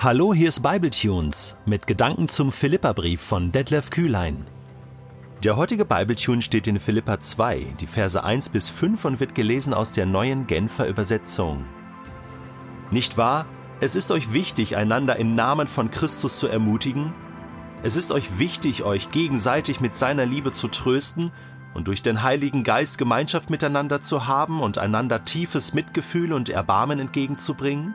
Hallo, hier ist Bibletunes mit Gedanken zum Philipperbrief von Detlef Kühlein. Der heutige Bibletune steht in Philippa 2, die Verse 1 bis 5 und wird gelesen aus der neuen Genfer Übersetzung. Nicht wahr? Es ist euch wichtig, einander im Namen von Christus zu ermutigen? Es ist euch wichtig, euch gegenseitig mit seiner Liebe zu trösten und durch den Heiligen Geist Gemeinschaft miteinander zu haben und einander tiefes Mitgefühl und Erbarmen entgegenzubringen?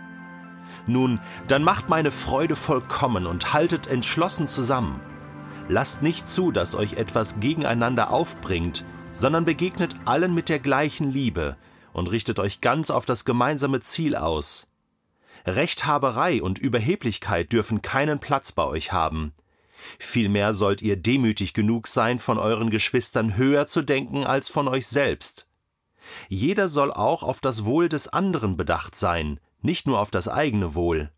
Nun, dann macht meine Freude vollkommen und haltet entschlossen zusammen. Lasst nicht zu, dass euch etwas gegeneinander aufbringt, sondern begegnet allen mit der gleichen Liebe und richtet euch ganz auf das gemeinsame Ziel aus. Rechthaberei und Überheblichkeit dürfen keinen Platz bei euch haben. Vielmehr sollt ihr demütig genug sein, von euren Geschwistern höher zu denken als von euch selbst. Jeder soll auch auf das Wohl des anderen bedacht sein, nicht nur auf das eigene Wohl.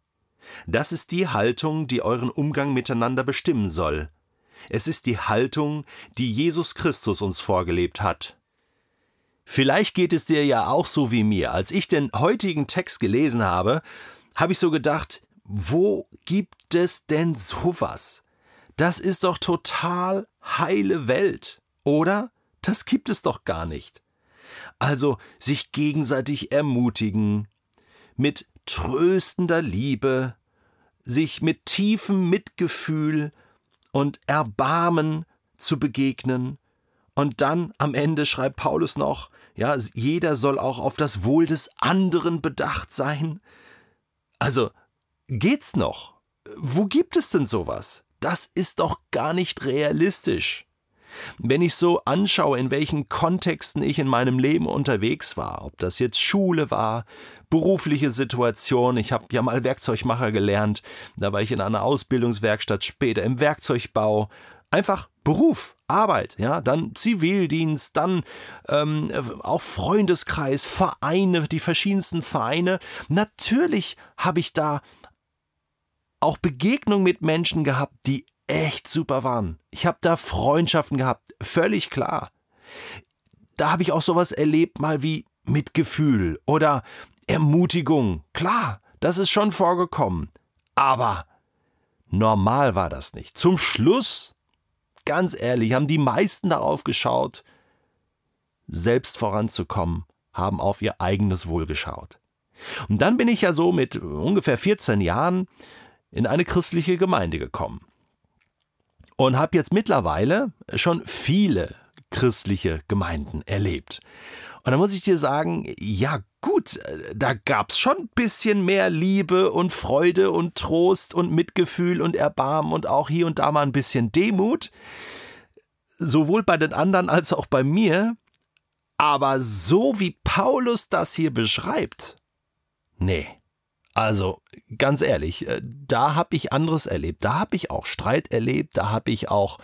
Das ist die Haltung, die euren Umgang miteinander bestimmen soll. Es ist die Haltung, die Jesus Christus uns vorgelebt hat. Vielleicht geht es dir ja auch so wie mir. Als ich den heutigen Text gelesen habe, habe ich so gedacht, wo gibt es denn sowas? Das ist doch total heile Welt, oder? Das gibt es doch gar nicht. Also sich gegenseitig ermutigen, mit tröstender Liebe, sich mit tiefem Mitgefühl und Erbarmen zu begegnen. Und dann am Ende schreibt Paulus noch, ja, jeder soll auch auf das Wohl des anderen bedacht sein. Also, geht's noch? Wo gibt es denn sowas? Das ist doch gar nicht realistisch. Wenn ich so anschaue, in welchen Kontexten ich in meinem Leben unterwegs war, ob das jetzt Schule war, berufliche Situation, ich habe ja mal Werkzeugmacher gelernt, da war ich in einer Ausbildungswerkstatt, später im Werkzeugbau, einfach Beruf, Arbeit, ja, dann Zivildienst, dann ähm, auch Freundeskreis, Vereine, die verschiedensten Vereine. Natürlich habe ich da auch Begegnungen mit Menschen gehabt, die echt super waren. Ich habe da Freundschaften gehabt, völlig klar. Da habe ich auch sowas erlebt, mal wie Mitgefühl oder Ermutigung. Klar, das ist schon vorgekommen. Aber normal war das nicht. Zum Schluss, ganz ehrlich, haben die meisten darauf geschaut, selbst voranzukommen, haben auf ihr eigenes Wohl geschaut. Und dann bin ich ja so mit ungefähr 14 Jahren in eine christliche Gemeinde gekommen und habe jetzt mittlerweile schon viele christliche Gemeinden erlebt. Und da muss ich dir sagen, ja gut, da gab's schon ein bisschen mehr Liebe und Freude und Trost und Mitgefühl und Erbarmen und auch hier und da mal ein bisschen Demut, sowohl bei den anderen als auch bei mir. Aber so wie Paulus das hier beschreibt, nee. Also ganz ehrlich, äh, da habe ich anderes erlebt. Da habe ich auch Streit erlebt, da habe ich auch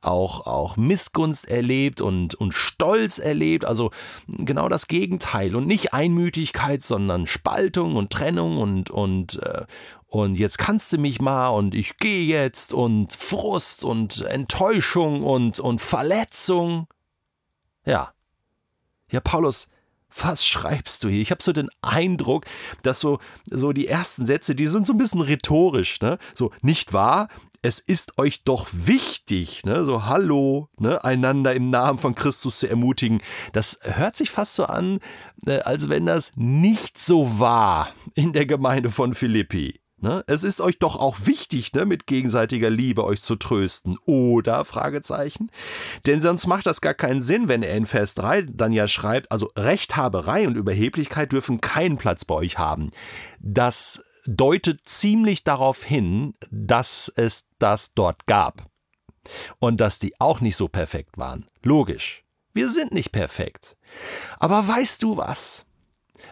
auch, auch Missgunst erlebt und, und Stolz erlebt. Also genau das Gegenteil. Und nicht Einmütigkeit, sondern Spaltung und Trennung und, und, äh, und jetzt kannst du mich mal und ich gehe jetzt und Frust und Enttäuschung und, und Verletzung. Ja. Ja, Paulus, was schreibst du hier? Ich habe so den Eindruck, dass so, so die ersten Sätze, die sind so ein bisschen rhetorisch, ne? So, nicht wahr? Es ist euch doch wichtig, ne? So, hallo, ne? Einander im Namen von Christus zu ermutigen. Das hört sich fast so an, äh, als wenn das nicht so war in der Gemeinde von Philippi. Ne? Es ist euch doch auch wichtig, ne, mit gegenseitiger Liebe euch zu trösten, oder? Fragezeichen. Denn sonst macht das gar keinen Sinn, wenn er in Vers 3 dann ja schreibt, also Rechthaberei und Überheblichkeit dürfen keinen Platz bei euch haben. Das deutet ziemlich darauf hin, dass es das dort gab. Und dass die auch nicht so perfekt waren. Logisch. Wir sind nicht perfekt. Aber weißt du was?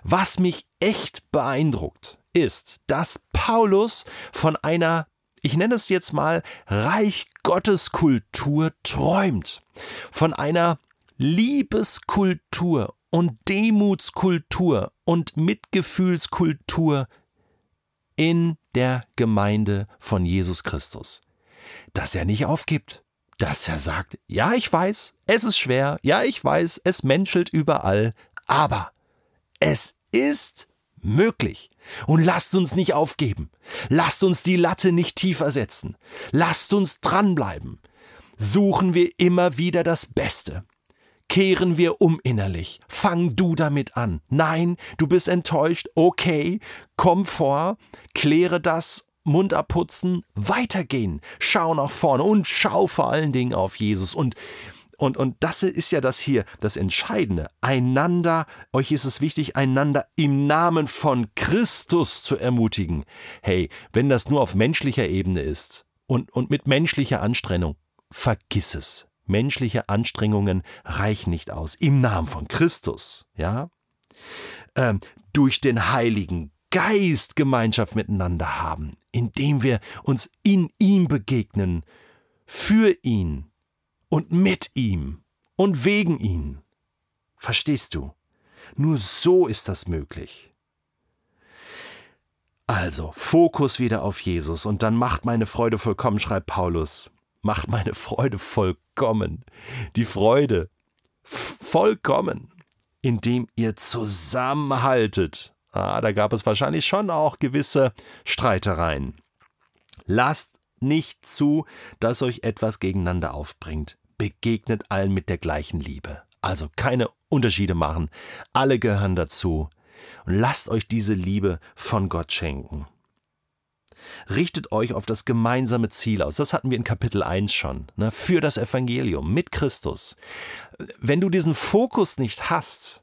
Was mich echt beeindruckt, ist, dass Paulus von einer ich nenne es jetzt mal Reich Gottes Kultur träumt. Von einer Liebeskultur und Demutskultur und Mitgefühlskultur in der Gemeinde von Jesus Christus. Dass er nicht aufgibt, dass er sagt, ja, ich weiß, es ist schwer, ja, ich weiß, es menschelt überall, aber es ist möglich. Und lasst uns nicht aufgeben. Lasst uns die Latte nicht tiefer setzen. Lasst uns dranbleiben. Suchen wir immer wieder das Beste. Kehren wir um innerlich. Fang du damit an. Nein, du bist enttäuscht. Okay, komm vor, kläre das Mund abputzen, weitergehen, schau nach vorne und schau vor allen Dingen auf Jesus. Und, und, und das ist ja das hier, das Entscheidende. Einander, euch ist es wichtig, einander im Namen von Christus zu ermutigen. Hey, wenn das nur auf menschlicher Ebene ist und, und mit menschlicher Anstrengung, vergiss es. Menschliche Anstrengungen reichen nicht aus. Im Namen von Christus, ja? Ähm, durch den Heiligen Geist Gemeinschaft miteinander haben, indem wir uns in ihm begegnen, für ihn und mit ihm und wegen ihm. Verstehst du? Nur so ist das möglich. Also, Fokus wieder auf Jesus und dann macht meine Freude vollkommen, schreibt Paulus. Macht meine Freude vollkommen. Die Freude vollkommen, indem ihr zusammenhaltet Ah, da gab es wahrscheinlich schon auch gewisse Streitereien. Lasst nicht zu, dass euch etwas gegeneinander aufbringt. Begegnet allen mit der gleichen Liebe. Also keine Unterschiede machen. Alle gehören dazu. Und lasst euch diese Liebe von Gott schenken. Richtet euch auf das gemeinsame Ziel aus. Das hatten wir in Kapitel 1 schon. Ne, für das Evangelium mit Christus. Wenn du diesen Fokus nicht hast,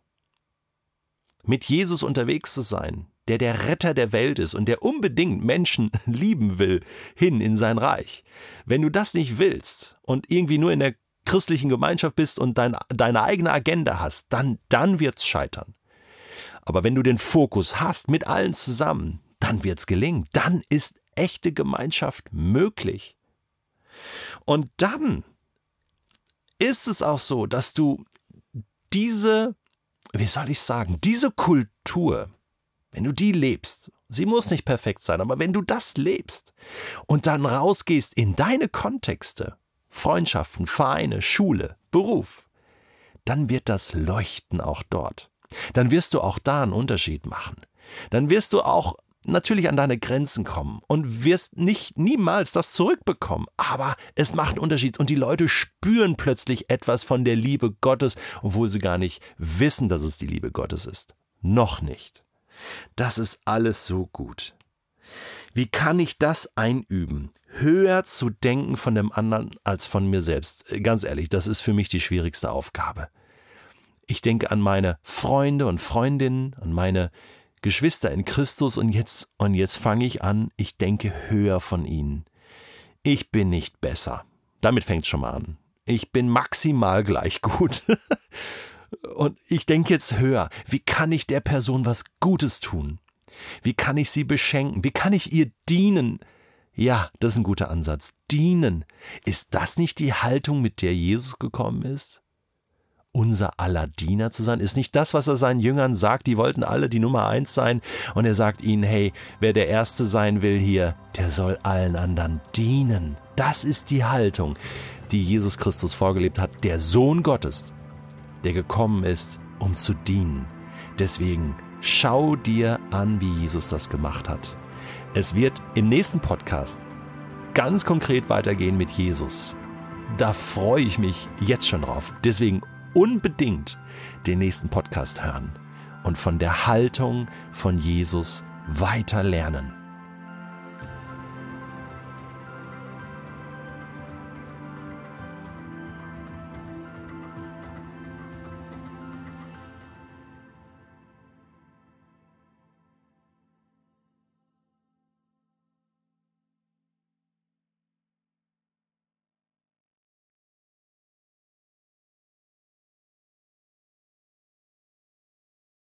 mit Jesus unterwegs zu sein, der der Retter der Welt ist und der unbedingt Menschen lieben will, hin in sein Reich. Wenn du das nicht willst und irgendwie nur in der christlichen Gemeinschaft bist und dein, deine eigene Agenda hast, dann, dann wird's scheitern. Aber wenn du den Fokus hast mit allen zusammen, dann wird's gelingen. Dann ist echte Gemeinschaft möglich. Und dann ist es auch so, dass du diese wie soll ich sagen, diese Kultur, wenn du die lebst, sie muss nicht perfekt sein, aber wenn du das lebst und dann rausgehst in deine Kontexte, Freundschaften, Vereine, Schule, Beruf, dann wird das leuchten auch dort. Dann wirst du auch da einen Unterschied machen. Dann wirst du auch natürlich an deine Grenzen kommen und wirst nicht niemals das zurückbekommen. Aber es macht einen Unterschied und die Leute spüren plötzlich etwas von der Liebe Gottes, obwohl sie gar nicht wissen, dass es die Liebe Gottes ist. Noch nicht. Das ist alles so gut. Wie kann ich das einüben? Höher zu denken von dem anderen als von mir selbst. Ganz ehrlich, das ist für mich die schwierigste Aufgabe. Ich denke an meine Freunde und Freundinnen, an meine Geschwister in Christus und jetzt, und jetzt fange ich an, ich denke höher von ihnen. Ich bin nicht besser. Damit fängt es schon mal an. Ich bin maximal gleich gut. und ich denke jetzt höher. Wie kann ich der Person was Gutes tun? Wie kann ich sie beschenken? Wie kann ich ihr dienen? Ja, das ist ein guter Ansatz. Dienen. Ist das nicht die Haltung, mit der Jesus gekommen ist? unser aller Diener zu sein? Ist nicht das, was er seinen Jüngern sagt? Die wollten alle die Nummer eins sein und er sagt ihnen, hey, wer der Erste sein will hier, der soll allen anderen dienen. Das ist die Haltung, die Jesus Christus vorgelebt hat, der Sohn Gottes, der gekommen ist, um zu dienen. Deswegen schau dir an, wie Jesus das gemacht hat. Es wird im nächsten Podcast ganz konkret weitergehen mit Jesus. Da freue ich mich jetzt schon drauf. Deswegen unbedingt den nächsten Podcast hören und von der Haltung von Jesus weiter lernen.